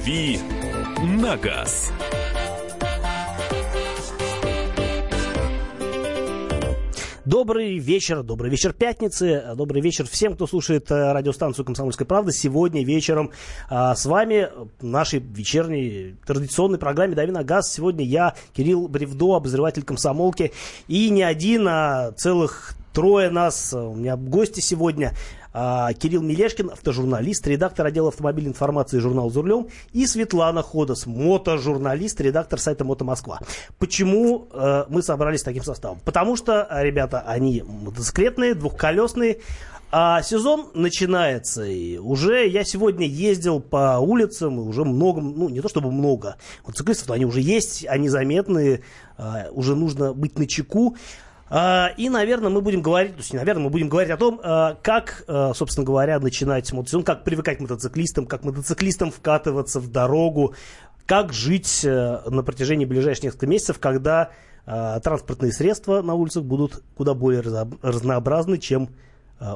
«Дави на газ». Добрый вечер, добрый вечер пятницы, добрый вечер всем, кто слушает э, радиостанцию «Комсомольская правда». Сегодня вечером а, с вами в нашей вечерней традиционной программе «Дави на газ». Сегодня я, Кирилл Бревдо, обозреватель комсомолки. И не один, а целых трое нас. У меня гости сегодня. А, Кирилл Мелешкин, автожурналист, редактор отдела автомобильной информации журнала «За рулем», и Светлана Ходос, мотожурналист, редактор сайта «Мото Москва». Почему э, мы собрались таким составом? Потому что, ребята, они мотоциклетные, двухколесные, а сезон начинается, и уже я сегодня ездил по улицам, и уже много, ну не то чтобы много, мотоциклистов, они уже есть, они заметные, а, уже нужно быть на чеку. А, и, наверное, мы будем говорить, то есть, наверное, мы будем говорить о том, а, как, а, собственно говоря, начинать мотосезон, как привыкать к мотоциклистам, как мотоциклистам вкатываться в дорогу, как жить э, на протяжении ближайших нескольких месяцев, когда транспортные средства на улицах будут куда более разнообразны, чем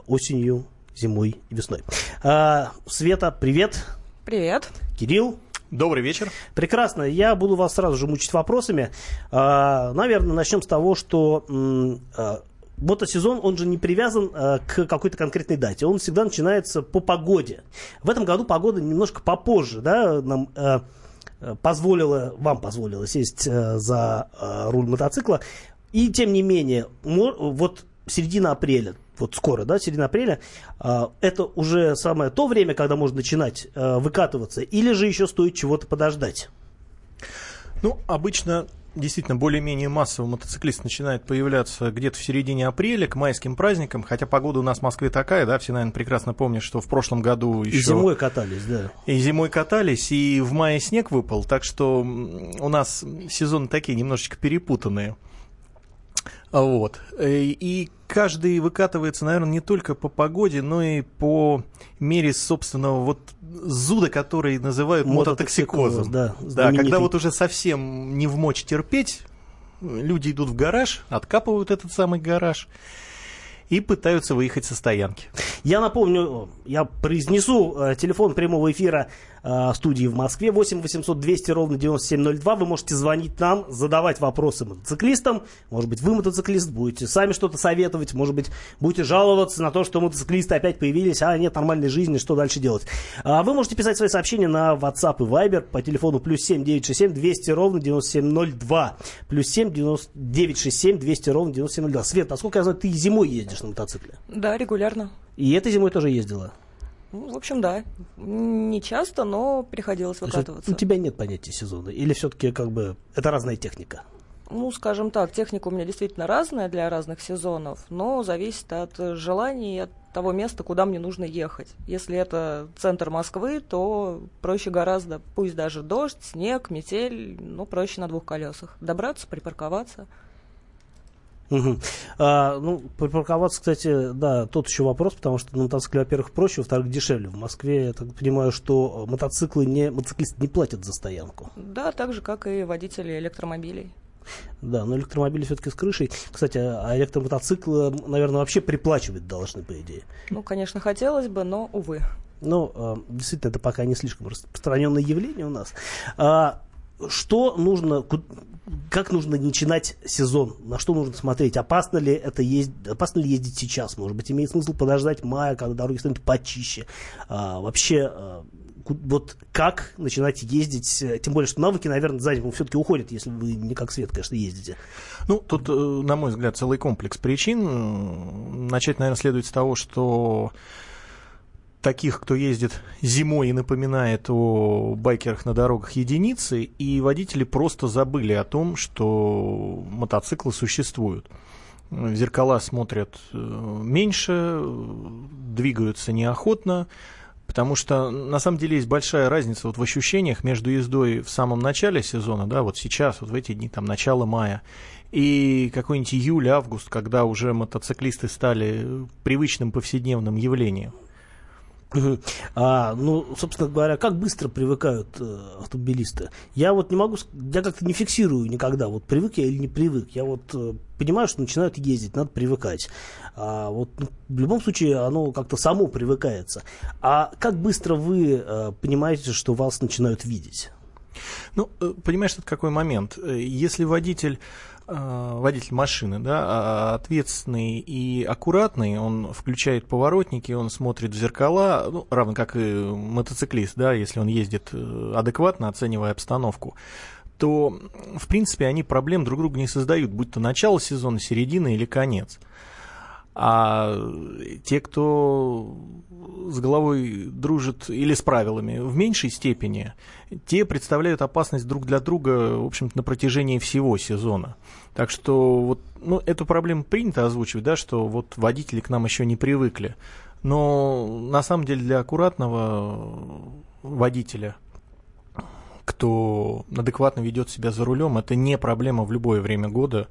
осенью, зимой и весной. Света, привет. Привет. Кирилл. Добрый вечер. Прекрасно. Я буду вас сразу же мучить вопросами. А, наверное, начнем с того, что а, мотосезон, он же не привязан а, к какой-то конкретной дате. Он всегда начинается по погоде. В этом году погода немножко попозже, да, нам позволила, вам позволила сесть за руль мотоцикла. И тем не менее, вот середина апреля, вот скоро, да, середина апреля, а, это уже самое то время, когда можно начинать а, выкатываться, или же еще стоит чего-то подождать? Ну, обычно действительно более-менее массово мотоциклист начинает появляться где-то в середине апреля к майским праздникам, хотя погода у нас в Москве такая, да, все, наверное, прекрасно помнят, что в прошлом году еще... И зимой катались, да. И зимой катались, и в мае снег выпал, так что у нас сезоны такие немножечко перепутанные. Вот. Э, и каждый выкатывается, наверное, не только по погоде, но и по мере собственного вот зуда, который называют мототоксикозом. Да, да, когда вот уже совсем не в мочь терпеть, люди идут в гараж, откапывают этот самый гараж и пытаются выехать со стоянки. Я напомню, я произнесу э, телефон прямого эфира э, студии в Москве 8 800 200 ровно 9702. Вы можете звонить нам, задавать вопросы мотоциклистам. Может быть, вы мотоциклист, будете сами что-то советовать, может быть, будете жаловаться на то, что мотоциклисты опять появились, а нет нормальной жизни, что дальше делать. А вы можете писать свои сообщения на WhatsApp и Viber по телефону плюс 7 967 200 ровно 9702. Плюс 7 967 200 ровно 9702. Свет, насколько я знаю, ты зимой ездишь на мотоцикле? Да, регулярно. И этой зимой тоже ездила? Ну, в общем, да. Не часто, но приходилось выкатываться. У тебя нет понятия сезона? Или все-таки как бы это разная техника? Ну, скажем так, техника у меня действительно разная для разных сезонов, но зависит от желаний и от того места, куда мне нужно ехать. Если это центр Москвы, то проще гораздо, пусть даже дождь, снег, метель, но проще на двух колесах. Добраться, припарковаться – Угу. А, ну, припарковаться, кстати, да, тот еще вопрос, потому что на мотоцикле, во-первых, проще, во-вторых, дешевле. В Москве, я так понимаю, что мотоциклы не, мотоциклисты не платят за стоянку. Да, так же, как и водители электромобилей. Да, но электромобили все-таки с крышей. Кстати, а электромотоциклы, наверное, вообще приплачивать должны, по идее. Ну, конечно, хотелось бы, но, увы. Ну, а, действительно, это пока не слишком распространенное явление у нас. А, что нужно, как нужно начинать сезон, на что нужно смотреть, опасно ли это ездить, опасно ли ездить сейчас, может быть, имеет смысл подождать мая, когда дороги станут почище, а, вообще, а, вот как начинать ездить, тем более, что навыки, наверное, за зиму все-таки уходят, если вы не как свет, конечно, ездите. Ну, тут, э, на мой взгляд, целый комплекс причин. Начать, наверное, следует с того, что таких, кто ездит зимой и напоминает о байкерах на дорогах единицы, и водители просто забыли о том, что мотоциклы существуют. Зеркала смотрят э, меньше, двигаются неохотно, потому что на самом деле есть большая разница вот в ощущениях между ездой в самом начале сезона, да, вот сейчас, вот в эти дни, там, начало мая, и какой-нибудь июль-август, когда уже мотоциклисты стали привычным повседневным явлением. А, ну, собственно говоря, как быстро привыкают э, автомобилисты? Я вот не могу, я как-то не фиксирую никогда, вот привык я или не привык. Я вот э, понимаю, что начинают ездить, надо привыкать. А вот ну, в любом случае оно как-то само привыкается. А как быстро вы э, понимаете, что вас начинают видеть? Ну, э, понимаешь, тут какой момент. Э, если водитель водитель машины, да, а ответственный и аккуратный, он включает поворотники, он смотрит в зеркала, ну, равно как и мотоциклист, да, если он ездит э, адекватно, оценивая обстановку, то, в принципе, они проблем друг другу не создают, будь то начало сезона, середина или конец. А те, кто с головой дружит или с правилами в меньшей степени, те представляют опасность друг для друга, в общем-то, на протяжении всего сезона. Так что вот, ну, эту проблему принято озвучивать, да, что вот водители к нам еще не привыкли. Но на самом деле для аккуратного водителя, кто адекватно ведет себя за рулем, это не проблема в любое время года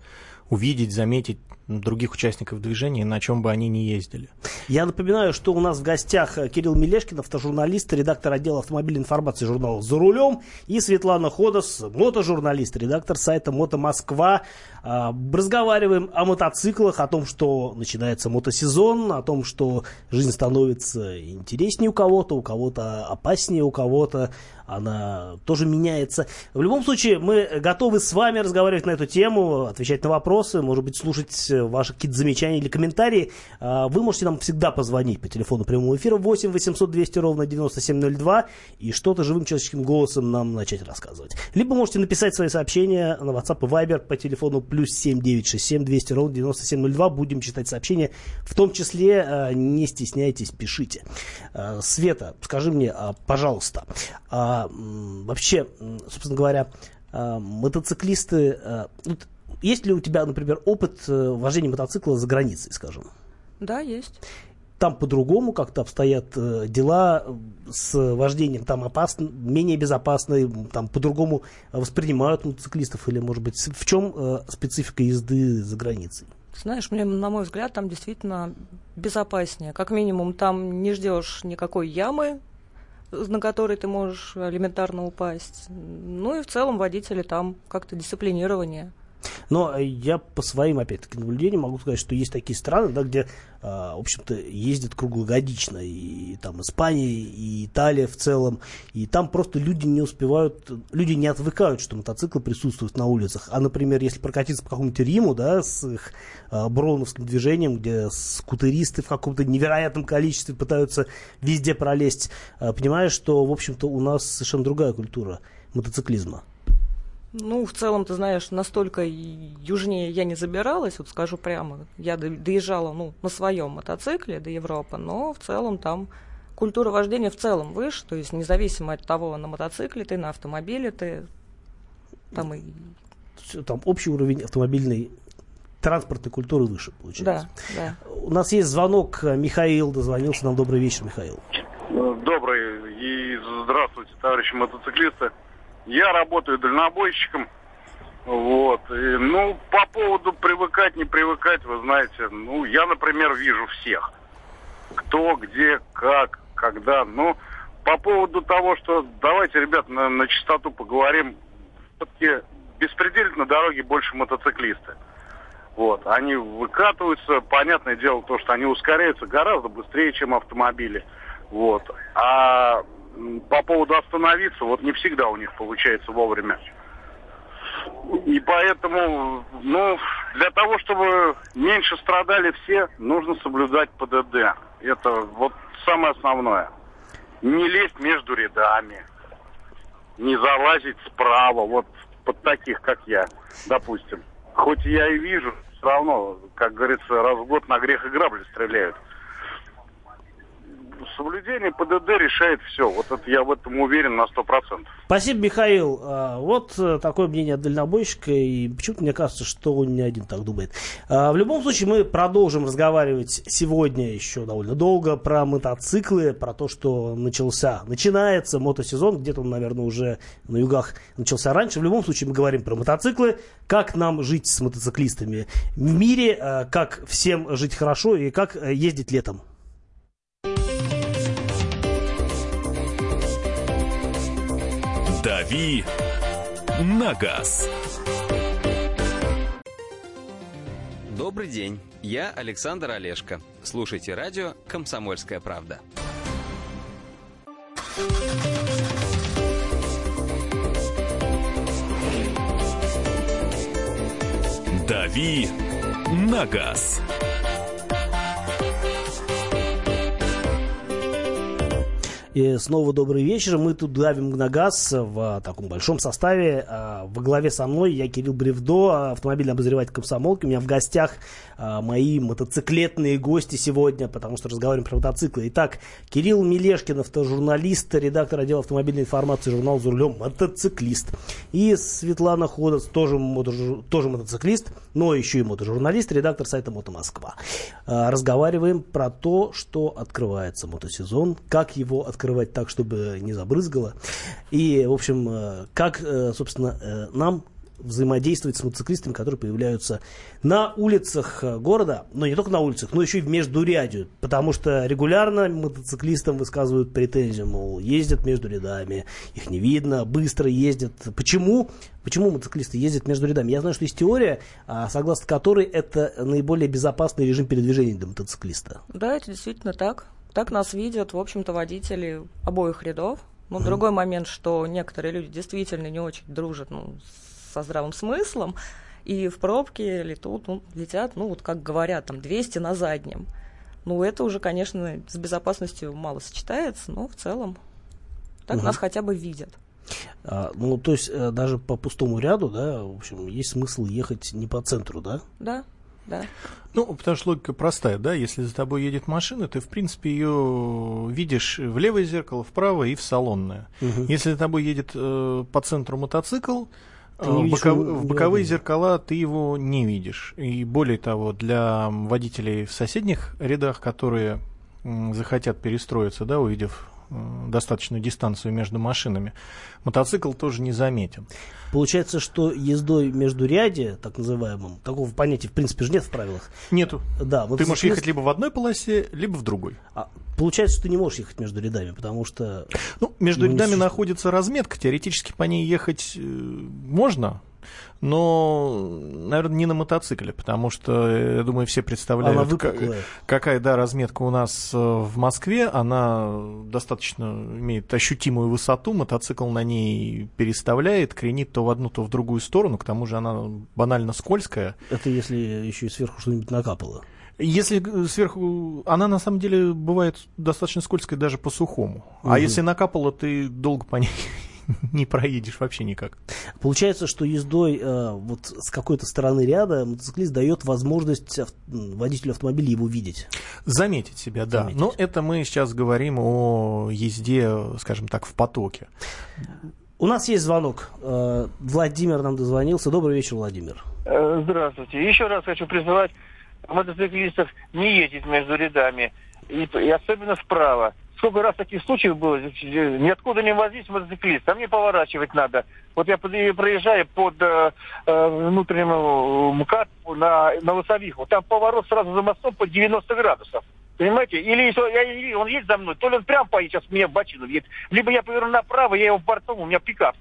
увидеть, заметить других участников движения, на чем бы они ни ездили. Я напоминаю, что у нас в гостях Кирилл Мелешкин, автожурналист, редактор отдела автомобильной информации журнала «За рулем», и Светлана Ходос, мотожурналист, редактор сайта «Мото Москва». А, разговариваем о мотоциклах, о том, что начинается мотосезон, о том, что жизнь становится интереснее у кого-то, у кого-то опаснее, у кого-то она тоже меняется. В любом случае, мы готовы с вами разговаривать на эту тему, отвечать на вопросы, может быть, слушать ваши какие-то замечания или комментарии. А, вы можете нам всегда позвонить по телефону прямого эфира 8 800 200 ровно 9702 и что-то живым человеческим голосом нам начать рассказывать. Либо можете написать свои сообщения на WhatsApp и Viber по телефону плюс 7967 200 ровно 9702. Будем читать сообщения. В том числе а, не стесняйтесь, пишите. А, Света, скажи мне, пожалуйста, вообще, собственно говоря, мотоциклисты, есть ли у тебя, например, опыт э, вождения мотоцикла за границей, скажем? Да, есть. Там по-другому как-то обстоят э, дела с вождением, там опасно, менее безопасно, там по-другому воспринимают мотоциклистов, или, может быть, в чем э, специфика езды за границей? Знаешь, мне, на мой взгляд, там действительно безопаснее. Как минимум, там не ждешь никакой ямы, на которой ты можешь элементарно упасть. Ну и в целом водители там как-то дисциплинированнее. Но я по своим, опять-таки, наблюдениям могу сказать, что есть такие страны, да, где, а, в общем-то, ездят круглогодично. И там Испания, и Италия в целом. И там просто люди не успевают, люди не отвыкают, что мотоциклы присутствуют на улицах. А, например, если прокатиться по какому-нибудь Риму, да, с их а, броуновским движением, где скутеристы в каком-то невероятном количестве пытаются везде пролезть, а, понимаешь, что, в общем-то, у нас совершенно другая культура мотоциклизма. Ну, в целом, ты знаешь, настолько южнее я не забиралась, вот скажу прямо. Я доезжала, ну, на своем мотоцикле до Европы, но в целом там культура вождения в целом выше, то есть независимо от того, на мотоцикле ты, на автомобиле ты, там и... Там общий уровень автомобильной транспортной культуры выше, получается. Да, да. У нас есть звонок, Михаил дозвонился нам. Добрый вечер, Михаил. Добрый и здравствуйте, товарищи мотоциклисты. Я работаю дальнобойщиком. Вот. И, ну, по поводу привыкать, не привыкать, вы знаете, ну, я, например, вижу всех. Кто, где, как, когда. Ну, по поводу того, что давайте, ребят, на, на чистоту поговорим. Все-таки беспредельно на дороге больше мотоциклисты. Вот. Они выкатываются, понятное дело, то, что они ускоряются гораздо быстрее, чем автомобили. Вот. А по поводу остановиться, вот не всегда у них получается вовремя. И поэтому, ну, для того, чтобы меньше страдали все, нужно соблюдать ПДД. Это вот самое основное. Не лезть между рядами, не залазить справа, вот под таких, как я, допустим. Хоть я и вижу, все равно, как говорится, раз в год на грех и грабли стреляют соблюдение ПДД решает все. Вот это я в этом уверен на сто процентов. Спасибо, Михаил. А, вот э, такое мнение дальнобойщика, и почему-то мне кажется, что он не один так думает. А, в любом случае, мы продолжим разговаривать сегодня еще довольно долго про мотоциклы, про то, что начался, начинается мотосезон, где-то он, наверное, уже на югах начался раньше. В любом случае, мы говорим про мотоциклы, как нам жить с мотоциклистами в мире, а, как всем жить хорошо и как э, ездить летом. «Дави на газ». Добрый день, я Александр Олешко. Слушайте радио «Комсомольская правда». «Дави на газ». И снова добрый вечер. Мы тут давим на газ в таком большом составе. А, во главе со мной я Кирилл Бревдо, автомобильный обозреватель комсомолки. У меня в гостях а, мои мотоциклетные гости сегодня, потому что разговариваем про мотоциклы. Итак, Кирилл Мелешкин, автожурналист, редактор отдела автомобильной информации журнала «За рулем», мотоциклист. И Светлана Ходос, тоже, мотожур... тоже мотоциклист, но еще и мотожурналист, редактор сайта «Мото Москва». А, разговариваем про то, что открывается мотосезон, как его открывается открывать так, чтобы не забрызгало. И, в общем, э, как, э, собственно, э, нам взаимодействовать с мотоциклистами, которые появляются на улицах города, но не только на улицах, но еще и в междурядью, потому что регулярно мотоциклистам высказывают претензию, мол, ездят между рядами, их не видно, быстро ездят. Почему? Почему мотоциклисты ездят между рядами? Я знаю, что есть теория, а, согласно которой это наиболее безопасный режим передвижения для мотоциклиста. Да, это действительно так. Так нас видят, в общем-то, водители обоих рядов. Но mm другой момент, что некоторые люди действительно не очень дружат ну, со здравым смыслом, и в пробке летут, ну, летят, ну, вот как говорят, там 200 на заднем. Ну, это уже, конечно, с безопасностью мало сочетается, но в целом так угу. нас хотя бы видят. А, ну, то есть э, даже по пустому ряду, да, в общем, есть смысл ехать не по центру, да? Да, да. Ну, потому что логика простая, да, если за тобой едет машина, ты, в принципе, ее видишь в левое зеркало, вправо и в салонное. Угу. Если за тобой едет э, по центру мотоцикл, э, в, боков... в боковые зеркала ты его не видишь. И более того, для водителей в соседних рядах, которые захотят перестроиться, да, увидев Э, достаточную дистанцию между машинами, мотоцикл тоже не заметен. Получается, что ездой между ряде, так называемым, такого понятия в принципе же нет в правилах. Нету. Да, ты можешь ехать либо в одной полосе, либо в другой. А, получается, что ты не можешь ехать между рядами, потому что... Ну, между ну, рядами находится разметка, теоретически по ней ехать э, можно, но, наверное, не на мотоцикле, потому что, я думаю, все представляют, как, какая, да, разметка у нас э, в Москве, она достаточно имеет ощутимую высоту, мотоцикл на ней переставляет, кренит то в одну, то в другую сторону, к тому же она банально скользкая. Это если еще и сверху что-нибудь накапало. Если сверху, она на самом деле бывает достаточно скользкая даже по сухому. Угу. А если накапало, ты долго по ней не проедешь вообще никак. Получается, что ездой э, вот с какой-то стороны ряда мотоциклист дает возможность ав- водителю автомобиля его видеть. Заметить себя, да. Заметить. Но это мы сейчас говорим о езде, скажем так, в потоке. У нас есть звонок. Э, Владимир нам дозвонился. Добрый вечер, Владимир. Э, здравствуйте. Еще раз хочу призывать мотоциклистов не ездить между рядами. И, и особенно справа сколько раз таких случаев было, ниоткуда не возить мотоциклист, а мне поворачивать надо. Вот я проезжаю под э, э внутреннему МКАД на, на Лосовиху, там поворот сразу за мостом под 90 градусов. Понимаете? Или если он едет за мной, то ли он прям поедет, сейчас меня в бочину едет, либо я поверну направо, я его бортом, у меня пикап.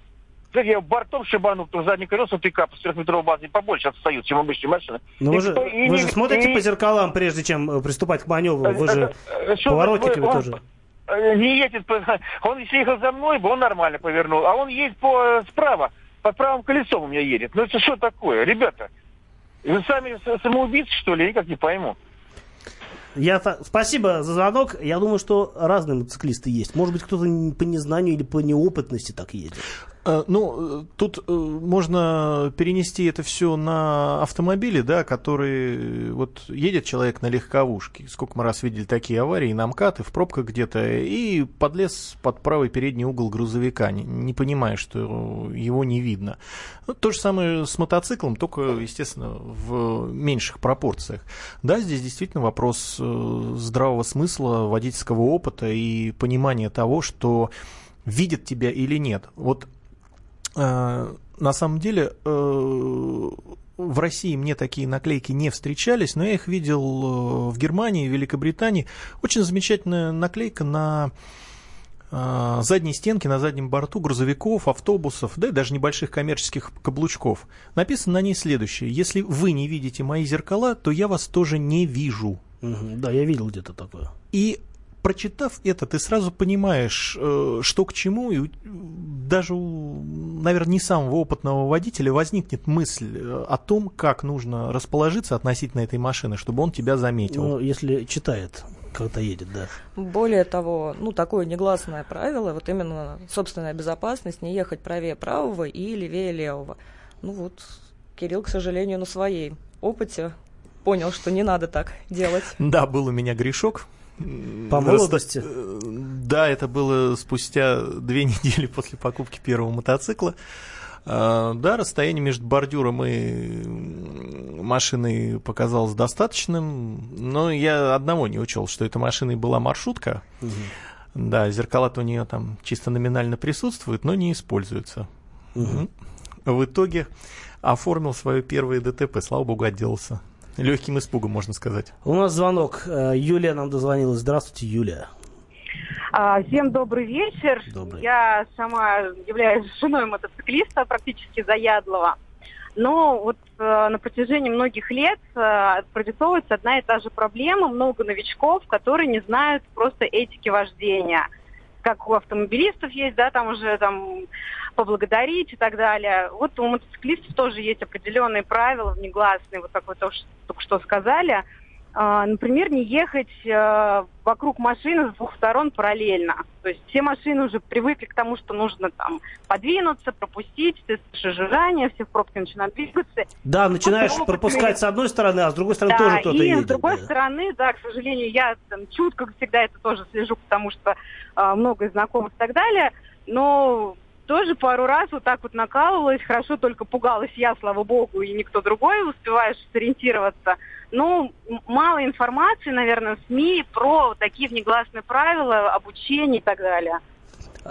Кстати, я бортом шибанул, то задний колеса пикапа с трехметровой базы побольше отстают, чем обычные машины. Но вы же, вы не, же смотрите и... по зеркалам, прежде чем э, приступать к маневру. Вы же э, поворотиками он, тоже. Э, не едет, он если ехал за мной, бы он нормально повернул, а он едет по, справа, под правым колесом у меня едет. Ну это что такое, ребята? Вы сами самоубийцы, что ли? Я никак не пойму. Я, спасибо за звонок. Я думаю, что разные мотоциклисты есть. Может быть, кто-то по незнанию или по неопытности так ездит. Э, ну, тут э, можно перенести это все на автомобили, да, которые вот едет человек на легковушке. Сколько мы раз видели такие аварии на МКАД в пробках где-то, и подлез под правый передний угол грузовика, не, не понимая, что его не видно. Ну, то же самое с мотоциклом, только, естественно, в меньших пропорциях. Да, здесь действительно вопрос э, здравого смысла, водительского опыта и понимания того, что видят тебя или нет. Вот Э, на самом деле э, в России мне такие наклейки не встречались, но я их видел э, в Германии, в Великобритании. Очень замечательная наклейка на а, задней стенки на заднем борту грузовиков, автобусов, да и даже небольших коммерческих каблучков. Написано на ней следующее. Если вы не видите мои зеркала, то я вас тоже не вижу. Да, я видел где-то такое. И прочитав это, ты сразу понимаешь, э, что к чему, и у- даже, наверное, не самого опытного водителя возникнет мысль э, о том, как нужно расположиться относительно этой машины, чтобы он тебя заметил. Ну, если читает, когда едет, да. Более того, ну, такое негласное правило, вот именно собственная безопасность, не ехать правее правого и левее левого. Ну вот, Кирилл, к сожалению, на своей опыте понял, что не надо так делать. Да, был у меня грешок. По молодости? раста- э, Да, это было спустя две недели после покупки первого мотоцикла. А, Да, расстояние между бордюром и машиной показалось достаточным, но я одного не учел, что этой машиной была маршрутка. Да, зеркала-то у нее там чисто номинально присутствуют, но не используются. Мгм. В итоге оформил свое первое ДТП, слава богу, отделался. Легким испугом, можно сказать. У нас звонок. Э, Юлия нам дозвонилась. Здравствуйте, Юлия. А, Всем добрый вечер. Добрый. Я сама являюсь женой мотоциклиста, практически заядлого. Но вот э, на протяжении многих лет э, прорисовывается одна и та же проблема. Много новичков, которые не знают просто этики вождения. Как у автомобилистов есть, да, там уже там поблагодарить и так далее. Вот у мотоциклистов тоже есть определенные правила внегласные, вот как вы тоже только что сказали. А, например, не ехать э, вокруг машины с двух сторон параллельно. То есть все машины уже привыкли к тому, что нужно там подвинуться, пропустить, тест шажирования, все в пробке начинают двигаться. Да, начинаешь опытный. пропускать с одной стороны, а с другой стороны Да, тоже кто-то и едет. с другой да. стороны, да, к сожалению, я там, чутко всегда это тоже слежу, потому что а, много знакомых и так далее. Но тоже пару раз вот так вот накалывалась. Хорошо, только пугалась я, слава богу, и никто другой, успеваешь сориентироваться. Ну, мало информации, наверное, в СМИ про такие внегласные правила, обучение и так далее.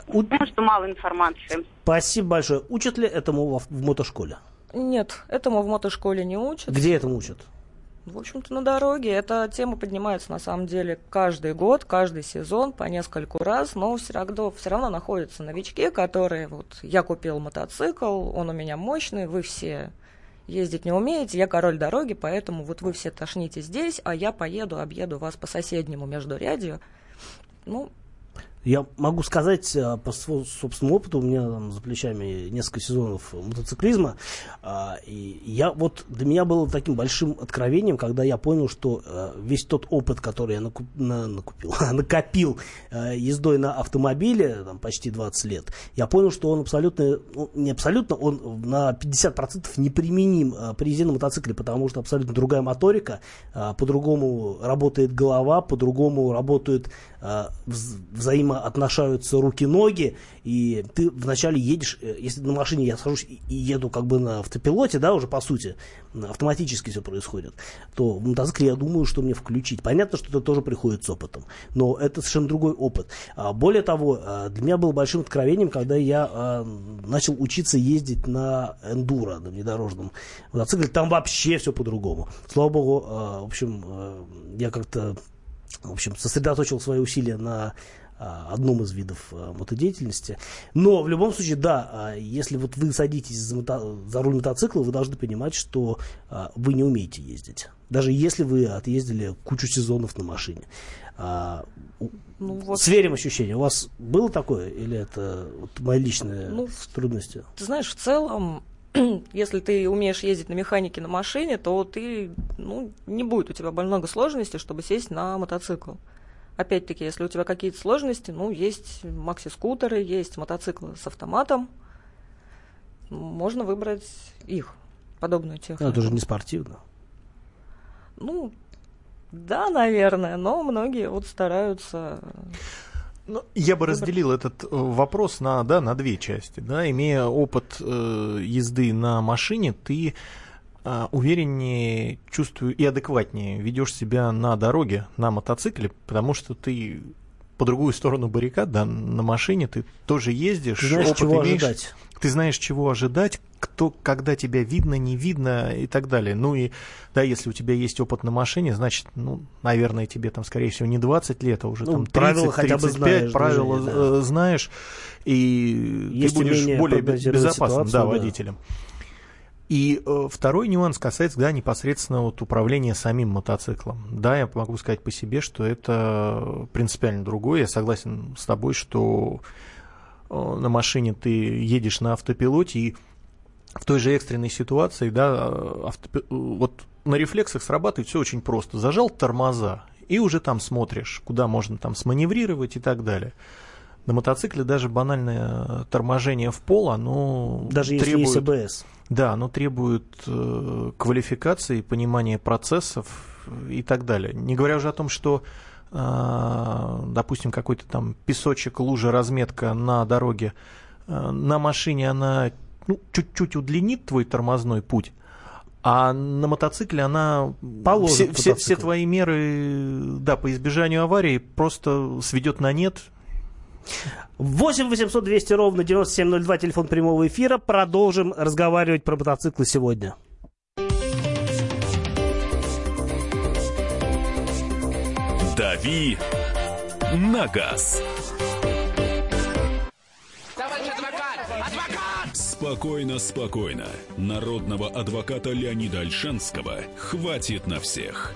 У- Потому что мало информации. Спасибо большое. Учат ли этому во- в мотошколе? Нет, этому в мотошколе не учат. Где этому учат? В общем-то, на дороге. Эта тема поднимается, на самом деле, каждый год, каждый сезон, по нескольку раз, но все равно, все равно находятся новички, которые, вот, я купил мотоцикл, он у меня мощный, вы все ездить не умеете, я король дороги, поэтому вот вы все тошните здесь, а я поеду, объеду вас по соседнему междурядью. Ну, Я могу сказать э, по сво- собственному опыту, у меня там за плечами несколько сезонов мотоциклизма, а, и я вот для меня было таким большим откровением, когда я понял, что э, весь тот опыт, который я накуп- на- накупил, накопил э, ездой на автомобиле там, почти 20 лет, я понял, что он абсолютно, ну, не абсолютно, он на 50% неприменим при езде на мотоцикле, потому что абсолютно другая моторика, по-другому работает голова, по-другому работают э, вз- взаимоотношаются руки-ноги, и ты вначале едешь, э, если на машине я сажусь и еду как бы на автопилоте, да, уже по сути, автоматически все происходит, то в мотоцикле я думаю, что мне включить. Понятно, что это тоже приходит с опытом, но это совершенно другой опыт. А, Более того, э, для меня было большим откровением, когда я э, начал учиться ездить на эндуро, на внедорожном мотоцикле, там вообще все по-другому. Слава богу, в общем, я как-то в общем, сосредоточил свои усилия на одном из видов а, мотодеятельности. Но в любом случае, да, а, если вот вы садитесь за, мото- за руль мотоцикла, вы должны понимать, что а, вы не умеете ездить. Даже если вы отъездили кучу сезонов на машине. А, ну вот, Сверим ощущения. У вас было такое? Или это вот мои личные Ну, трудности? ты знаешь, в целом, если ты умеешь ездить на механике на машине, то ты, ну, не будет у тебя много сложностей, чтобы сесть на мотоцикл. Опять-таки, если у тебя какие-то сложности, ну, есть макси-скутеры, есть мотоциклы с автоматом, можно выбрать их, подобную технику. Ну, это же не спортивно. Ну, да, наверное, но многие вот стараются Ну, я бы разделил этот э, вопрос на, да, на две части. Да. Имея опыт э, езды на машине, ты увереннее чувствую и адекватнее ведешь себя на дороге, на мотоцикле, потому что ты по другую сторону баррикад, да, на машине ты тоже ездишь, Ты знаешь, чего имеешь, ожидать. ты знаешь, чего ожидать, кто, когда тебя видно, не видно и так далее. Ну и, да, если у тебя есть опыт на машине, значит, ну, наверное, тебе там, скорее всего, не 20 лет, а уже Ну, там 30, правила хотя бы 35, знаешь правила движения, э, знаешь, и Есть ты будешь более безопасным, да, да. водителем. И э, второй нюанс касается, да, непосредственно вот управления самим мотоциклом. Да, я могу сказать по себе, что это принципиально другое. Я согласен с тобой, что э, на машине ты едешь на автопилоте и в той же экстренной ситуации, да, э, автопи- э, вот на рефлексах срабатывает все очень просто. Зажал тормоза и уже там смотришь, куда можно там сманеврировать и так далее. На мотоцикле даже банальное торможение в пол, оно Даже если требует... есть АБС. Да, оно требует э, квалификации, понимания процессов и так далее. Не говоря уже о том, что, э, допустим, какой-то там песочек, лужа, разметка на дороге, э, на машине она ну, чуть-чуть удлинит твой тормозной путь, а на мотоцикле она Положит все, все, все твои меры да, по избежанию аварии просто сведет на нет. 8 800 200 ровно 9702, телефон прямого эфира. Продолжим разговаривать про мотоциклы сегодня. «Дави на газ». Спокойно, спокойно. Народного адвоката Леонида Альшанского хватит на всех.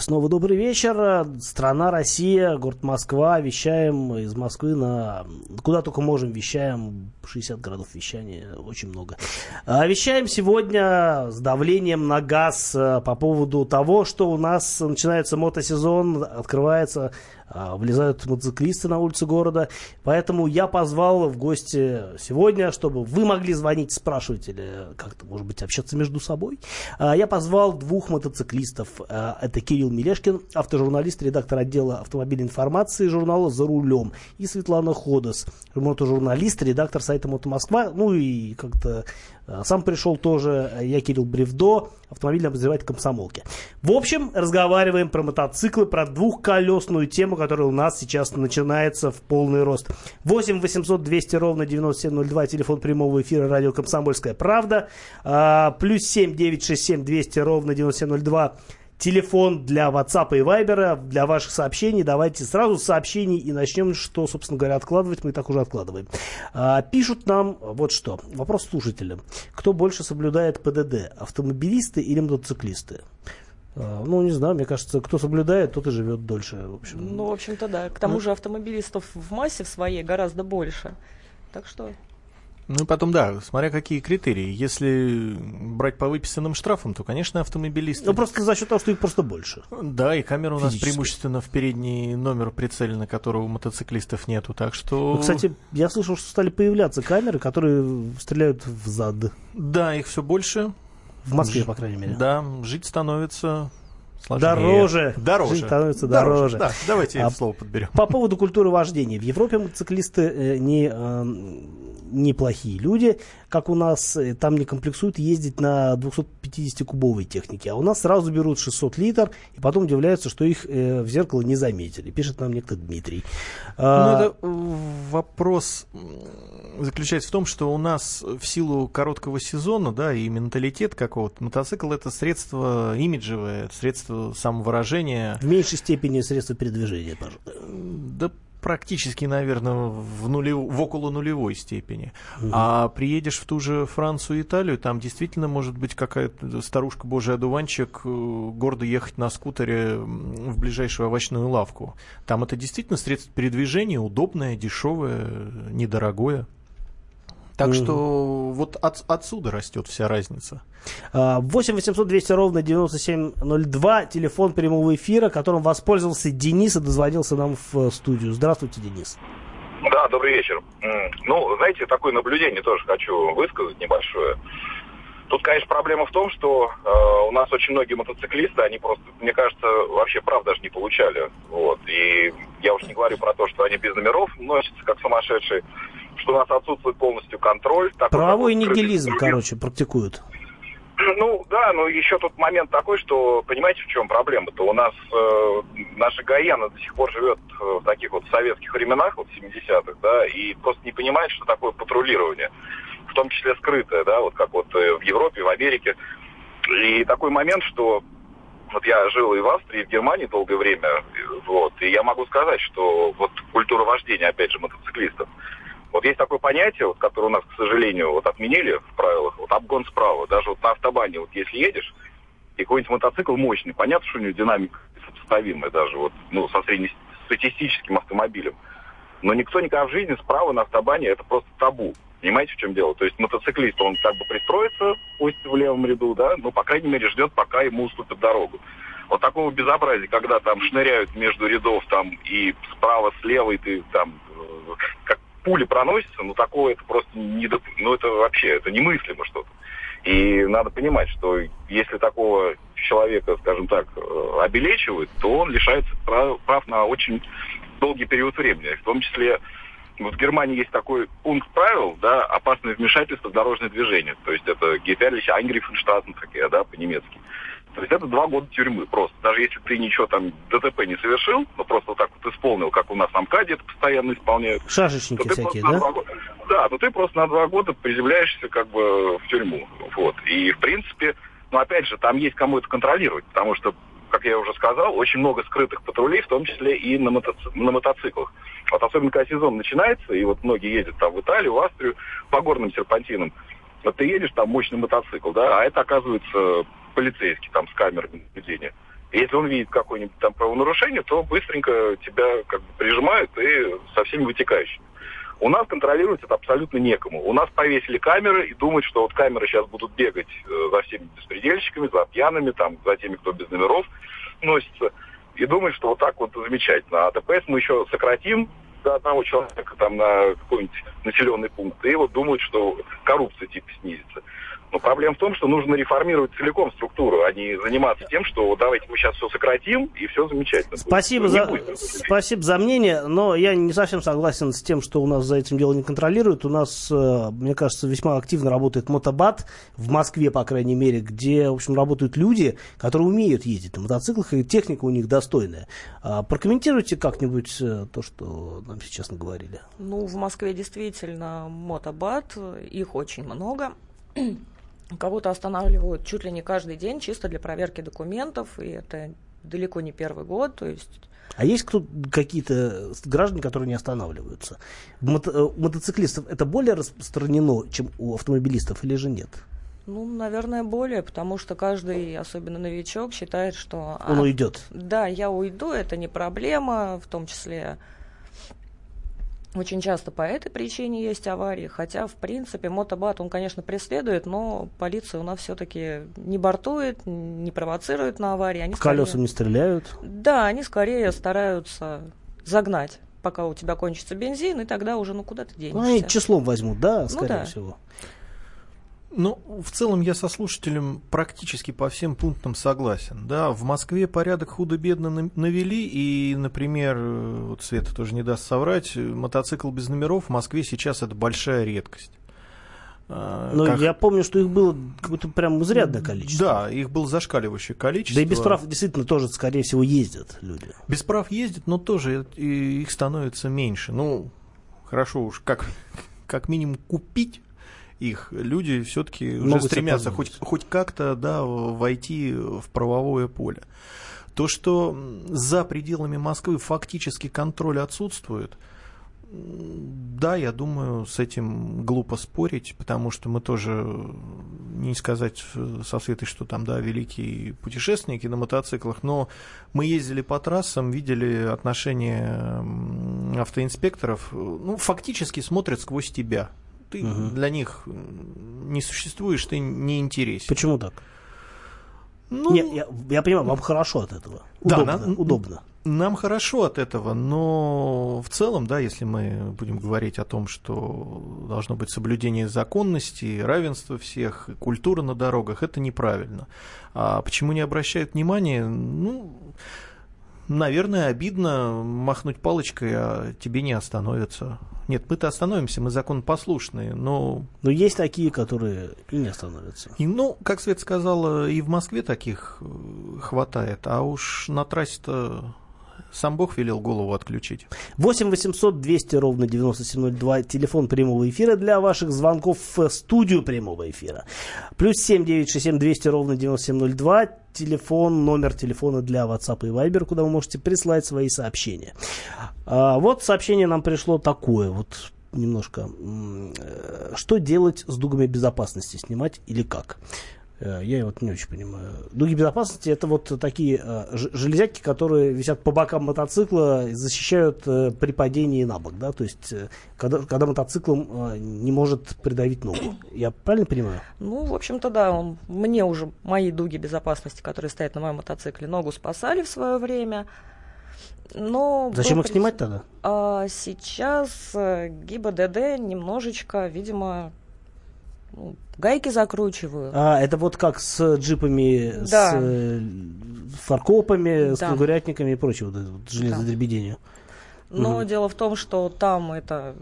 Снова добрый вечер. Страна Россия, город Москва. Вещаем из Москвы на... Куда только можем, вещаем. 60 городов вещания, очень много. А, вещаем сегодня с давлением на газ а, по поводу того, что у нас начинается мотосезон, открывается а, влезают мотоциклисты на улицы города. Поэтому я позвал в гости сегодня, чтобы вы могли звонить, спрашивать или как-то, может быть, общаться между собой. А, Я позвал двух мотоциклистов. А, Это Кирилл Мелешкин, автожурналист, редактор отдела автомобильной информации журнала «За рулем». И Светлана Ходос, мотожурналист, редактор сайта «Мото Москва». Ну и как-то а, сам пришел тоже. Я Кирилл Бревдо, автомобильный обозреватель комсомолки. В общем, разговариваем про мотоциклы, про двухколесную тему, которая у нас сейчас начинается в полный рост. 8 800 200 ровно 9702, телефон прямого эфира радио «Комсомольская правда». А, плюс 7 967 200 ровно 9702. Телефон для WhatsApp и Viber, для ваших сообщений. Давайте сразу с сообщений и начнем, что, собственно говоря, откладывать мы и так уже откладываем. А, пишут нам вот что. Вопрос слушателям. Кто больше соблюдает ПДД? Автомобилисты или мотоциклисты? А, ну, не знаю, мне кажется, кто соблюдает, тот и живет дольше. В общем. Ну, в общем-то, да. К тому Ну. же автомобилистов в массе в своей гораздо больше. Так что Ну и потом, да, смотря какие критерии. Если брать по выписанным штрафам, то, конечно, автомобилисты. Ну, просто за счет того, что их просто больше. Да, и камера у нас преимущественно в передний номер прицелена, которого у мотоциклистов нету, так что... Ну, кстати, я слышал, что стали появляться камеры, которые стреляют в зад. Да, их все больше. В Москве, Ж- по крайней мере. Да, жить становится сложнее. Дороже. Дороже. Жить становится дороже. Да, давайте А слово подберем. По поводу культуры вождения. В Европе мотоциклисты э, не, э, неплохие люди, как у нас. Э, Там не комплексуют ездить на 250-кубовой технике. А у нас сразу берут 600 литр и потом удивляются, что их э, в зеркало не заметили. Пишет нам некто Дмитрий. Ну, А, это э, вопрос заключается в том, что у нас в силу короткого сезона, да, и менталитет какого-то, мотоцикл это средство имиджевое, средство самовыражения. в меньшей степени средства передвижения, пожалуй. Да практически, наверное, в, нулев- в около нулевой степени. А приедешь в ту же Францию и Италию, там действительно может быть какая-то старушка божий одуванчик э, гордо ехать на скутере в ближайшую овощную лавку. Там это действительно средство передвижения, удобное, дешевое, недорогое. Так Мгм. что вот от- отсюда растет вся разница. А, 8 800 200 ровно 9702, телефон прямого эфира, которым воспользовался Денис и дозвонился нам в э, студию. Здравствуйте, Денис. Да, Да, добрый вечер. Ну, знаете, такое наблюдение тоже хочу высказать небольшое. Тут, конечно, проблема в том, что э, у нас очень многие мотоциклисты, они просто, мне кажется, вообще прав даже не получали. Вот. И я уж не говорю про то, что они без номеров носятся как сумасшедшие, что у нас отсутствует полностью контроль. Правовой нигилизм, короче, практикуют. Ну да, но еще тут момент такой, что понимаете, в чем проблема-то? У нас э, наша Гаяна до сих пор живет э, в таких вот советских временах, вот 70-х, да, и просто не понимает, что такое патрулирование, в том числе скрытое, да, вот как вот э, в Европе, в Америке. И такой момент, что вот я жил и в Австрии, и в Германии долгое время, вот, и я могу сказать, что вот культура вождения, опять же, мотоциклистов, вот есть такое понятие, вот, которое у нас, к сожалению, вот отменили в правилах, вот обгон справа. Даже вот на автобане, вот если едешь, и какой-нибудь мотоцикл мощный, понятно, что у него динамика сопоставимая даже вот, ну, со среднестатистическим автомобилем. Но никто никогда в жизни справа на автобане это просто табу. Понимаете, в чем дело? То есть мотоциклист, он как бы пристроится, пусть в левом ряду, да, но, по крайней мере, ждет, пока ему уступят дорогу. Вот такого безобразия, когда там шныряют между рядов там и справа, слева, и ты там э, как пули проносятся, ну такое это просто не, ну это вообще, это немыслимо что-то. И надо понимать, что если такого человека, скажем так, э, обелечивают, то он лишается прав, на очень долгий период времени. В том числе вот в Германии есть такой пункт правил, да, опасное вмешательство в дорожное движение. То есть это gefährliche Eingriffenstraßenverkehr, да, по-немецки. То есть это два года тюрьмы просто. Даже если ты ничего там ДТП не совершил, но просто вот так вот исполнил, как у нас на МКАДе это постоянно исполняют. Шашечники всякие, да? Года, да, но ты просто на два года приземляешься как бы в тюрьму. Вот. И в принципе, ну опять же, там есть кому это контролировать, потому что как я уже сказал, очень много скрытых патрулей, в том числе и на, мотоци... на мотоциклах. Вот особенно, когда сезон начинается, и вот многие ездят там в Италию, в Австрию по горным серпантинам, вот ты едешь, там мощный мотоцикл, да, а это оказывается полицейский там с камерой наблюдения. И если он видит какое-нибудь там правонарушение, то быстренько тебя как бы прижимают и со всеми вытекающими. У нас контролировать это абсолютно некому. У нас повесили камеры и думают, что вот камеры сейчас будут бегать э, за всеми беспредельщиками, за пьяными, там, за теми, кто без номеров носится. И думают, что вот так вот замечательно. А ДПС мы еще сократим до одного человека там на какой-нибудь населенный пункт. И вот думают, что коррупция типа снизится. Но проблема в том, что нужно реформировать целиком структуру, а не заниматься тем, что давайте мы сейчас все сократим, и все замечательно. Спасибо, за, спасибо за мнение, но я не совсем согласен с тем, что у нас за этим делом не контролируют. У нас, э, мне кажется, весьма активно работает мотобат, в Москве, по крайней мере, где, в общем, работают люди, которые умеют ездить на мотоциклах, и техника у них достойная. А, прокомментируйте как-нибудь э, то, что нам сейчас наговорили. Ну, в Москве действительно мотобат, их очень много. Кого-то останавливают чуть ли не каждый день, чисто для проверки документов, и это далеко не первый год, то есть а есть кто, какие-то граждане, которые не останавливаются? Мото, э, у мотоциклистов это более распространено, чем у автомобилистов, или же нет? Ну, наверное, более, потому что каждый, особенно новичок, считает, что... Он а, уйдет. Да, я уйду, это не проблема, в том числе очень часто по этой причине есть аварии, хотя, в принципе, мотобат, он, конечно, преследует, но полиция у нас все-таки не бортует, не провоцирует на аварии. Они Колесам скорее... не стреляют? Да, они скорее стараются загнать пока у тебя кончится бензин, и тогда уже, ну, куда ты денешься? Ну, они числом возьмут, да, ну скорее ну, да. всего. Ну, в целом я со слушателем практически по всем пунктам согласен. Да, в Москве порядок худо-бедно навели, и, например, вот Света тоже не даст соврать, мотоцикл без номеров в Москве сейчас это большая редкость. А, Но как... я помню, что их было какое-то прям изрядное количество. Да, их было зашкаливающее количество. Да и без прав действительно тоже, скорее всего, ездят люди. Без прав ездят, но тоже их становится меньше. Ну, хорошо уж, как, как минимум купить их, люди все-таки уже стремятся хоть, хоть как-то да, войти в правовое поле. То, что за пределами Москвы фактически контроль отсутствует, да, я думаю, с этим глупо спорить, потому что мы тоже, не сказать со Светой, что там, да, великие путешественники на мотоциклах, но мы ездили по трассам, видели отношения автоинспекторов, ну, фактически смотрят сквозь тебя ты угу. для них не существуешь, ты не интересен. Почему так? Ну, не, я, я понимаю, вам хорошо от этого. Удобно. Да, на, удобно. Нам хорошо от этого, но в целом, да, если мы будем говорить о том, что должно быть соблюдение законности, равенство всех, культура на дорогах, это неправильно. А почему не обращают внимания? Ну, наверное, обидно махнуть палочкой, а тебе не остановятся. Нет, мы-то остановимся, мы законопослушные, но... Но есть такие, которые и не остановятся. И, ну, как Свет сказала, и в Москве таких э, хватает, а уж на трассе-то сам Бог велел голову отключить. 8 800 200 ровно 9702. Телефон прямого эфира для ваших звонков в студию прямого эфира. Плюс 7 967 200 ровно 9702. Телефон, номер телефона для WhatsApp и Viber, куда вы можете прислать свои сообщения. А, вот сообщение нам пришло такое. Вот немножко. Э, что делать с дугами безопасности? Снимать или как? Э, я вот не очень понимаю. Дуги безопасности это вот такие э, железяки, которые висят по бокам мотоцикла и защищают э, при падении на бок, да, то есть когда, когда мотоциклом не может придавить ногу. Я правильно понимаю? Ну, в общем-то, да. Он, мне уже мои дуги безопасности, которые стоят на моем мотоцикле, ногу спасали в свое время. Но Зачем их снимать тогда? А, сейчас ГИБДД немножечко, видимо, гайки закручиваю. А, это вот как с джипами, да. с э, фаркопами, да. с кунгурятниками и прочим, вот, вот, железодребедению. Да. Но угу. дело в том, что там это,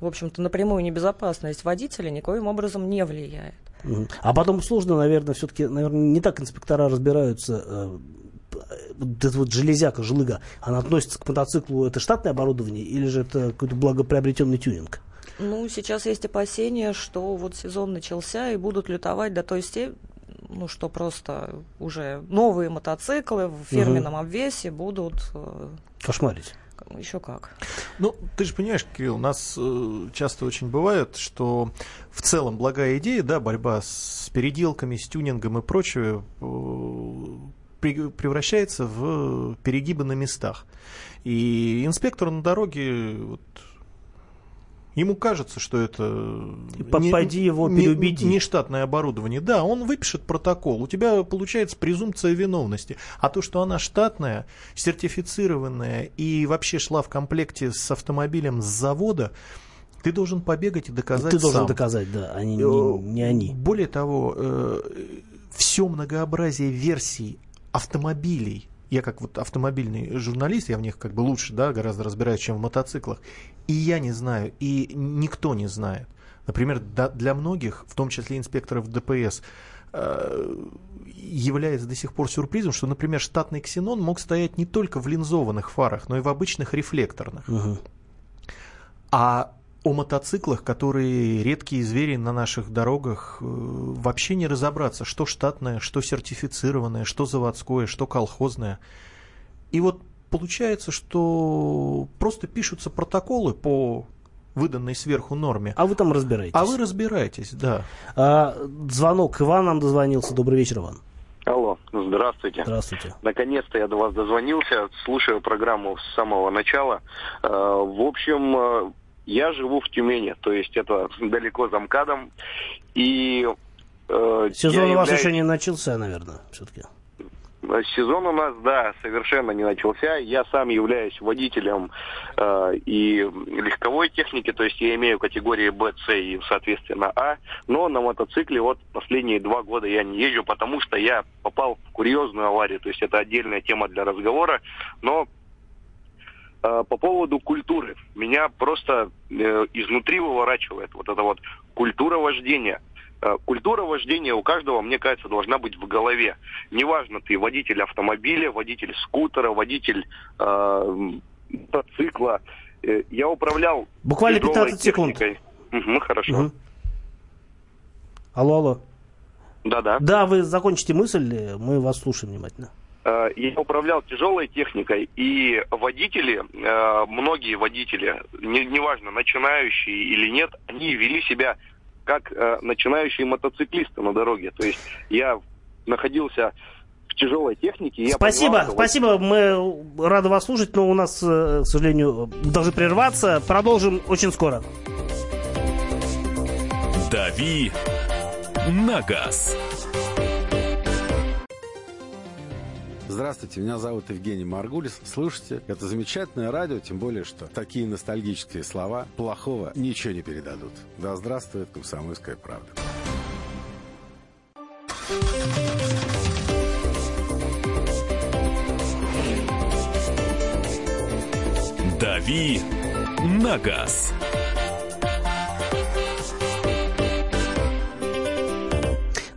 в общем-то, напрямую небезопасность водителя никоим образом не влияет. Угу. А потом сложно, наверное, все-таки, наверное, не так инспектора разбираются. Э, вот эта вот железяка, жилыга, она относится к мотоциклу, это штатное оборудование или же это какой-то благоприобретенный тюнинг? Ну, сейчас есть опасения, что вот сезон начался и будут лютовать до той степени, ну, что просто уже новые мотоциклы в фирменном угу. обвесе будут... Э, Кошмарить. Еще как. Ну, ты же понимаешь, Кирилл, у нас э, часто очень бывает, что в целом благая идея, да, борьба с переделками, с тюнингом и прочее, э, при, превращается в перегибы на местах. И инспектор на дороге, вот, Ему кажется, что это не, пойди его переубеди. Не, не штатное оборудование. Да, он выпишет протокол. У тебя получается презумпция виновности. А то, что она штатная, сертифицированная и вообще шла в комплекте с автомобилем с завода, ты должен побегать и доказать Ты должен сам. доказать, да, они, не, э, не они. Более того, э, все многообразие версий автомобилей я как вот автомобильный журналист, я в них как бы лучше, да, гораздо разбираюсь, чем в мотоциклах. И я не знаю, и никто не знает. Например, для многих, в том числе инспекторов ДПС, э, является до сих пор сюрпризом, что, например, штатный ксенон мог стоять не только в линзованных фарах, но и в обычных рефлекторных. Угу. А о мотоциклах, которые редкие звери на наших дорогах, э, вообще не разобраться, что штатное, что сертифицированное, что заводское, что колхозное. И вот получается, что просто пишутся протоколы по выданной сверху норме. А вы там разбираетесь? А вы разбираетесь, да. А, звонок. Иван нам дозвонился. Добрый вечер, Иван. Алло, здравствуйте. Здравствуйте. Наконец-то я до вас дозвонился, слушаю программу с самого начала. Э, в общем, э, я живу в Тюмени, то есть это далеко за МКАДом. И, э, Сезон у вас являюсь... еще не начался, наверное, все-таки. Сезон у нас, да, совершенно не начался. Я сам являюсь водителем э, и легковой техники, то есть я имею категории Б, С и, соответственно, А. Но на мотоцикле вот последние два года я не езжу, потому что я попал в курьезную аварию. То есть это отдельная тема для разговора. Но Э, по поводу культуры. Меня просто э, изнутри выворачивает вот эта вот культура вождения. Э, культура вождения у каждого, мне кажется, должна быть в голове. Неважно, ты водитель автомобиля, водитель скутера, водитель э, мотоцикла. Э, я управлял... Буквально 15 секунд. Угу, хорошо. Угу. Алло, алло. Да-да. Да, вы закончите мысль, мы вас слушаем внимательно. Э, я управлял тяжелой техникой, и водители, многие водители, неважно, начинающие или нет, они вели себя как э, начинающие мотоциклисты на дороге. То есть я находился в тяжелой технике. Я спасибо, понимал, спасибо, мы рады вас слушать, но у нас, к сожалению, должны прерваться. Продолжим очень скоро. Дави на газ. Здравствуйте, меня зовут Евгений Маргулис. Слушайте, это замечательное радио, тем более, что такие ностальгические слова плохого ничего не передадут. Да здравствует комсомольская правда. «Дави на газ».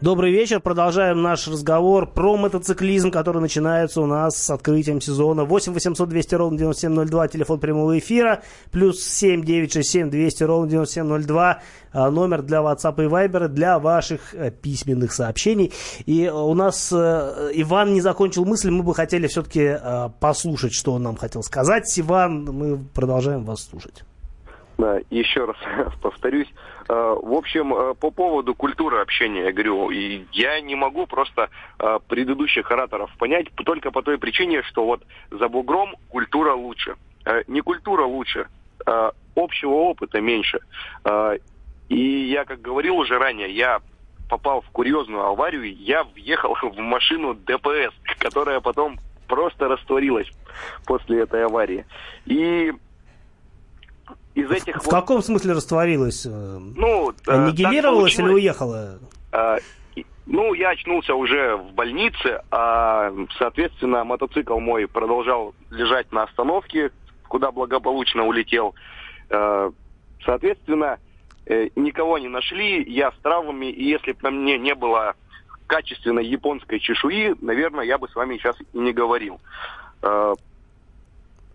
Добрый вечер. Продолжаем наш разговор про мотоциклизм, который начинается у нас с открытием сезона. 8 800 200 ровно 9702, телефон прямого эфира. Плюс 7 967 200 ровно 9702, а, номер для WhatsApp и Viber для ваших э, письменных сообщений. И э, у нас э, Иван не закончил мысль, мы бы хотели все-таки послушать, что он нам хотел сказать. Иван, мы продолжаем вас слушать. Да, еще раз повторюсь. Э, в общем, э, по поводу культуры общения, я говорю, я не могу просто э, предыдущих ораторов понять только по той причине, что вот за бугром культура лучше. Не культура лучше, общего опыта меньше. И я, как говорил уже ранее, я попал в курьезную аварию, я въехал в машину ДПС, которая потом просто растворилась после этой аварии. И из этих... В вот... каком смысле растворилась? Ну, Аннигилировалась или уехала? А, ну, я очнулся уже в больнице, а, соответственно, мотоцикл мой продолжал лежать на остановке, куда благополучно улетел. А, соответственно, э, никого не нашли, я с травмами, и если бы на мне не было качественной японской чешуи, наверное, я бы с вами сейчас и не говорил.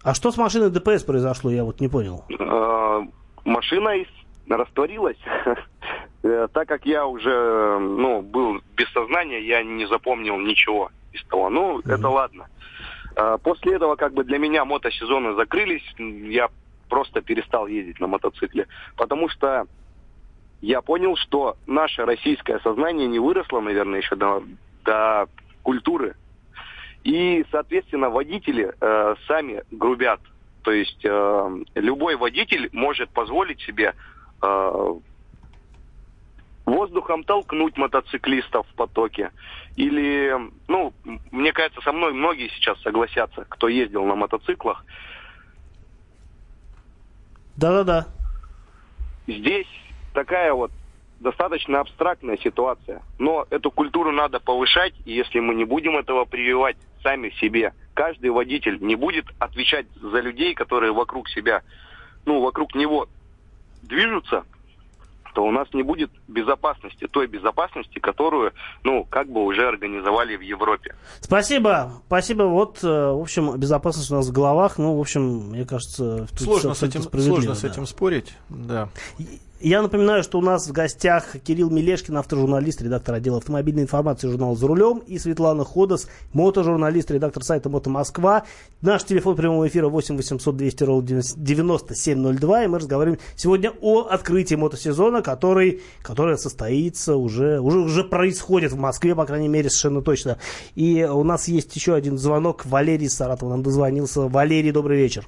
А что с машиной ДПС произошло, я вот не понял. А, машина растворилась. Э, так как я уже ну, был без сознания, я не запомнил ничего из того. Ну, mm-hmm. это ладно. А, после этого как бы для меня мотосезоны закрылись. Я просто перестал ездить на мотоцикле. Потому что я понял, что наше российское сознание не выросло, наверное, еще до, до культуры и, соответственно, водители э, сами грубят. То есть э, любой водитель может позволить себе э, воздухом толкнуть мотоциклистов в потоке. Или, ну, мне кажется, со мной многие сейчас согласятся, кто ездил на мотоциклах. Да-да-да. Здесь такая вот достаточно абстрактная ситуация. Но эту культуру надо повышать, и если мы не будем этого прививать сами себе, каждый водитель не будет отвечать за людей, которые вокруг себя, ну, вокруг него движутся, то у нас не будет безопасности, той безопасности, которую, ну, как бы уже организовали в Европе. Спасибо, спасибо. Вот, э, в общем, безопасность у нас в головах. Ну, в общем, мне кажется, сложно с этим, сложно да. с этим спорить, да. Я напоминаю, что у нас в гостях Кирилл Мелешкин, автожурналист, редактор отдела автомобильной информации журнала «За рулем», и Светлана Ходос, мотожурналист, редактор сайта «Мото Москва». Наш телефон прямого эфира 8 800 200 9702, и мы разговариваем сегодня о открытии мотосезона, который, который состоится уже, уже, уже происходит в Москве, по крайней мере, совершенно точно. И у нас есть еще один звонок. Валерий Саратов нам дозвонился. Валерий, добрый вечер.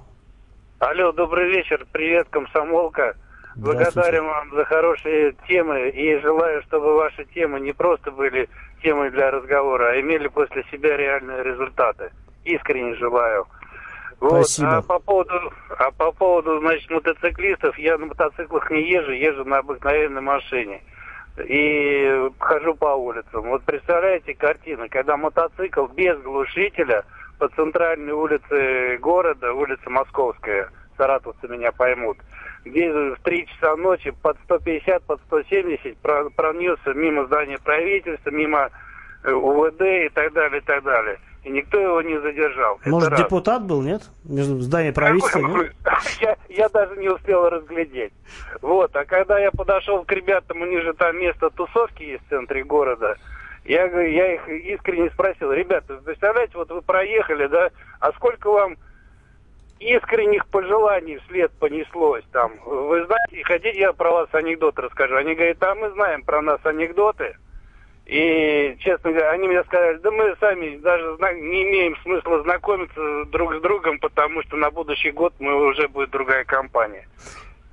Алло, добрый вечер. Привет, комсомолка. Благодарен вам за хорошие темы и желаю, чтобы ваши темы не просто были темой для разговора, а имели после себя реальные результаты. Искренне желаю. Вот. Спасибо. А по поводу, а по поводу, значит, мотоциклистов, я на мотоциклах не езжу, езжу на обыкновенной машине. И хожу по улицам. Вот представляете картину, когда мотоцикл без глушителя по центральной улице города, улица Московская, саратовцы меня поймут, где в 3 часа ночи под 150, под 170 пронесся мимо здания правительства, мимо э, УВД и так далее, и так далее. И никто его не задержал. Может, Это депутат раз. был, нет? Между зданием правительства, нет? Я, я даже не успел разглядеть. Вот, а когда я подошел к ребятам, у них же там место тусовки есть в центре города, я, я их искренне спросил, ребята, представляете, вот вы проехали, да, а сколько вам искренних пожеланий вслед понеслось там. Вы знаете, хотите, я про вас анекдот расскажу? Они говорят, а мы знаем про нас анекдоты. И, честно говоря, они мне сказали, да мы сами даже не имеем смысла знакомиться друг с другом, потому что на будущий год мы уже будет другая компания.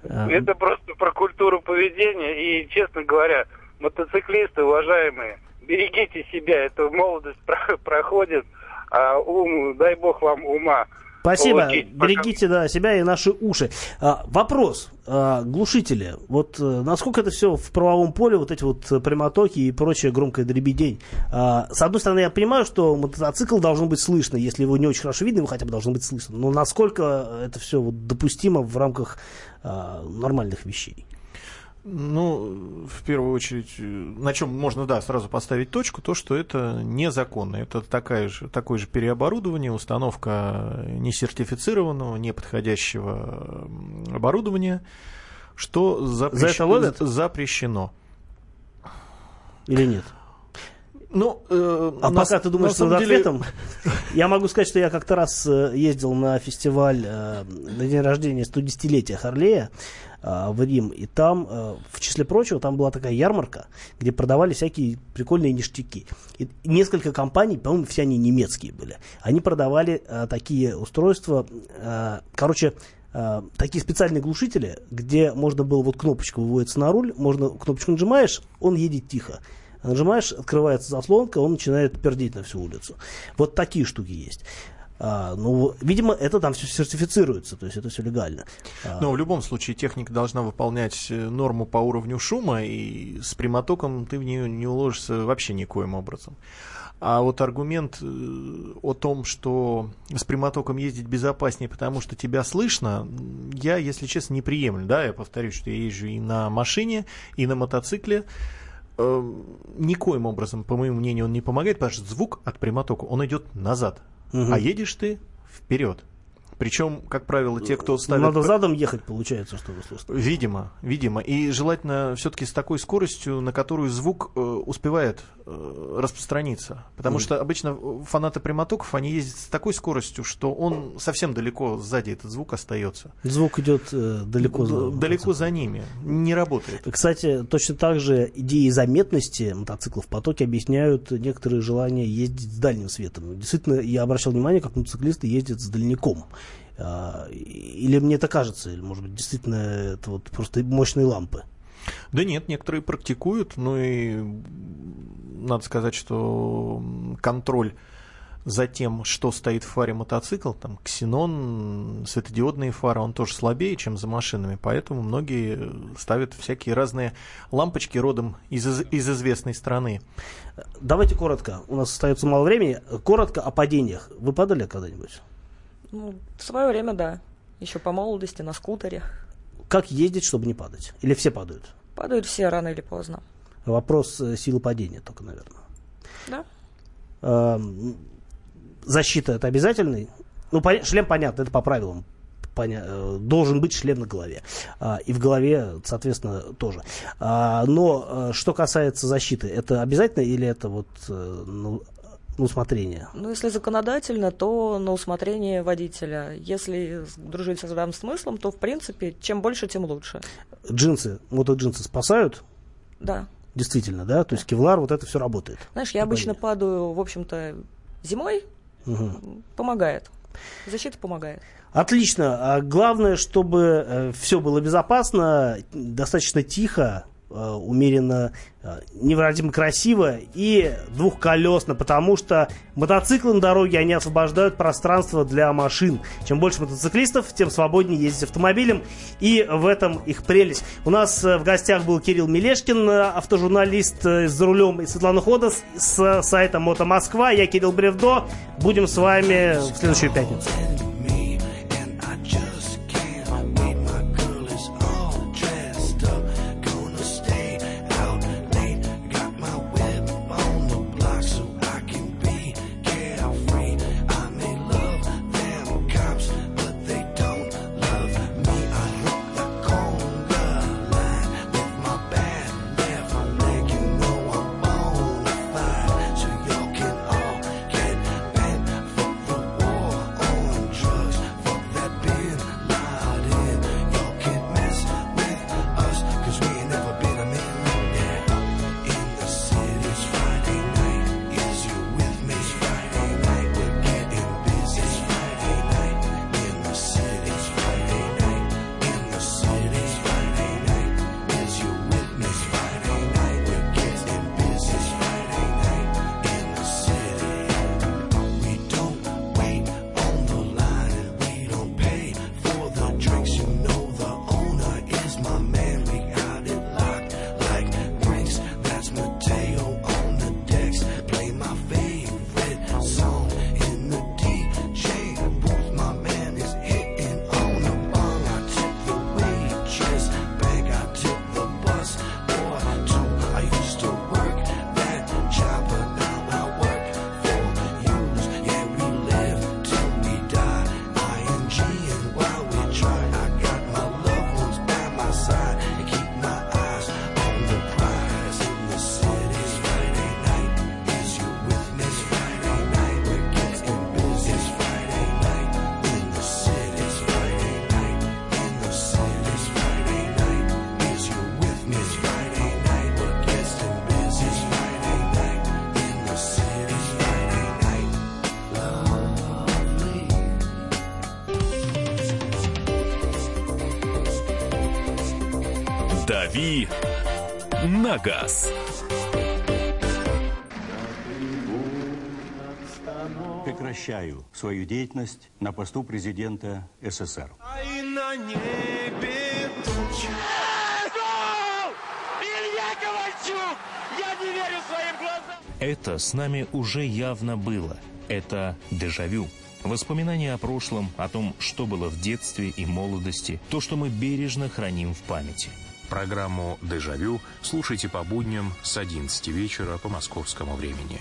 А... Это просто про культуру поведения. И, честно говоря, мотоциклисты, уважаемые, берегите себя, эта молодость проходит. А ум, дай бог вам ума. Спасибо. получить. Берегите да, себя и наши уши. А, вопрос. А, глушители. Вот э, насколько это все в правовом поле, вот эти вот прямотоки и прочее громкое дребедень. А, с одной стороны, я понимаю, что мотоцикл должен быть слышно. Если его не очень хорошо видно, его хотя бы должно быть слышно. Но насколько это все вот допустимо в рамках а, нормальных вещей? Ну, в первую очередь, э, на чем можно, да, сразу поставить точку, то, что это незаконно. Это такая же, такое же переоборудование, установка несертифицированного, неподходящего оборудования, что запрещ- За это ловят? запрещено. Или нет? Ну, э, А на пока ты думаешь над деле- ответом, я могу сказать, что я как-то раз э, ездил на фестиваль э, на день рождения 110-летия Харлея э, в Рим, и там, э, в числе прочего, там была такая ярмарка, где продавали всякие прикольные ништяки. И несколько компаний, по-моему, все они немецкие были, они продавали э, такие устройства, э, короче, э, такие специальные глушители, где можно было, вот кнопочка выводится на руль, можно кнопочку нажимаешь, он едет тихо. Нажимаешь, открывается заслонка, он начинает пердеть на всю улицу. Вот такие штуки есть. А, ну, видимо, это там все сертифицируется, то есть это все легально. А, Но в любом случае техника должна выполнять э, норму по уровню шума, и с прямотоком ты в нее не уложишься вообще никоим образом. А вот аргумент э, о том, что с прямотоком ездить безопаснее, потому что тебя слышно, я, если честно, не приемлю. Да, я повторюсь, что я езжу и на машине, и на мотоцикле. Э, Никоим образом, по моему мнению, он не помогает, потому что звук от прямотока, он идет назад. Мгм. А едешь ты вперед. Причем, как правило, те, кто ставит... Надо задом ехать, получается, чтобы слушать. Видимо, видимо. И желательно все-таки с такой скоростью, на которую звук э, успевает э, распространиться. Потому Мгм. что обычно фанаты прямотоков, они ездят с такой скоростью, что он совсем далеко сзади этот звук остается. Звук идет э, далеко за Далеко за ними. Не работает. Кстати, точно так же идеи заметности мотоциклов в потоке объясняют некоторые желания ездить с дальним светом. Действительно, я обращал внимание, как мотоциклисты ездят с дальником. А, Или мне это кажется, или, может быть, действительно, это вот просто мощные лампы. Да нет, некоторые практикуют, но и надо сказать, что контроль за тем, что стоит в фаре мотоцикл, там ксенон, светодиодные фары, он тоже слабее, чем за машинами, поэтому многие ставят всякие разные лампочки родом из, из- из известной страны. Давайте коротко, у нас остается мало времени, коротко о падениях. Вы падали когда-нибудь? Ну, в свое время, да. Еще по молодости на скутере. Как ездить, чтобы не падать? Или все падают? Падают все рано или поздно. Вопрос э, силы падения только, наверное. Да. Эм, Защита это обязательный? Ну, шлем понятно, это по правилам. Поня- э, должен быть шлем на голове. А, и в голове, соответственно, тоже. А, но э, что касается защиты, это обязательно или это вот ну, на усмотрение? Ну, если законодательно, то на усмотрение водителя. Если дружить со здравым смыслом, то, в принципе, чем больше, тем лучше. Джинсы, мотоджинсы спасают? Да. Действительно, да? То есть кевлар, вот это все работает. Знаешь, я обычно падаю, в общем-то, зимой. Мгм. Помогает. Защита помогает. Отлично. А главное, чтобы все было безопасно, достаточно тихо, э, умеренно, э, невыразимо красиво и двухколесно, потому что мотоциклы на дороге, они освобождают пространство для машин. Чем больше мотоциклистов, тем свободнее ездить автомобилем, и в этом их прелесть. У нас э, в гостях был Кирилл Мелешкин, э, автожурналист э, за рулем, и Светлана Ходос с сайта Мото Москва. Я Кирилл Бревдо. Будем с вами в следующую пятницу. На газ». Прекращаю свою деятельность на посту президента СССР. на небе. Илья Ковальчук! Я не верю своим глазам! Это с нами уже явно было. Это дежавю. Воспоминания о прошлом, о том, что было в детстве и молодости, то, что мы бережно храним в памяти. Программу «Дежавю» слушайте по будням с 11 вечера по московскому времени.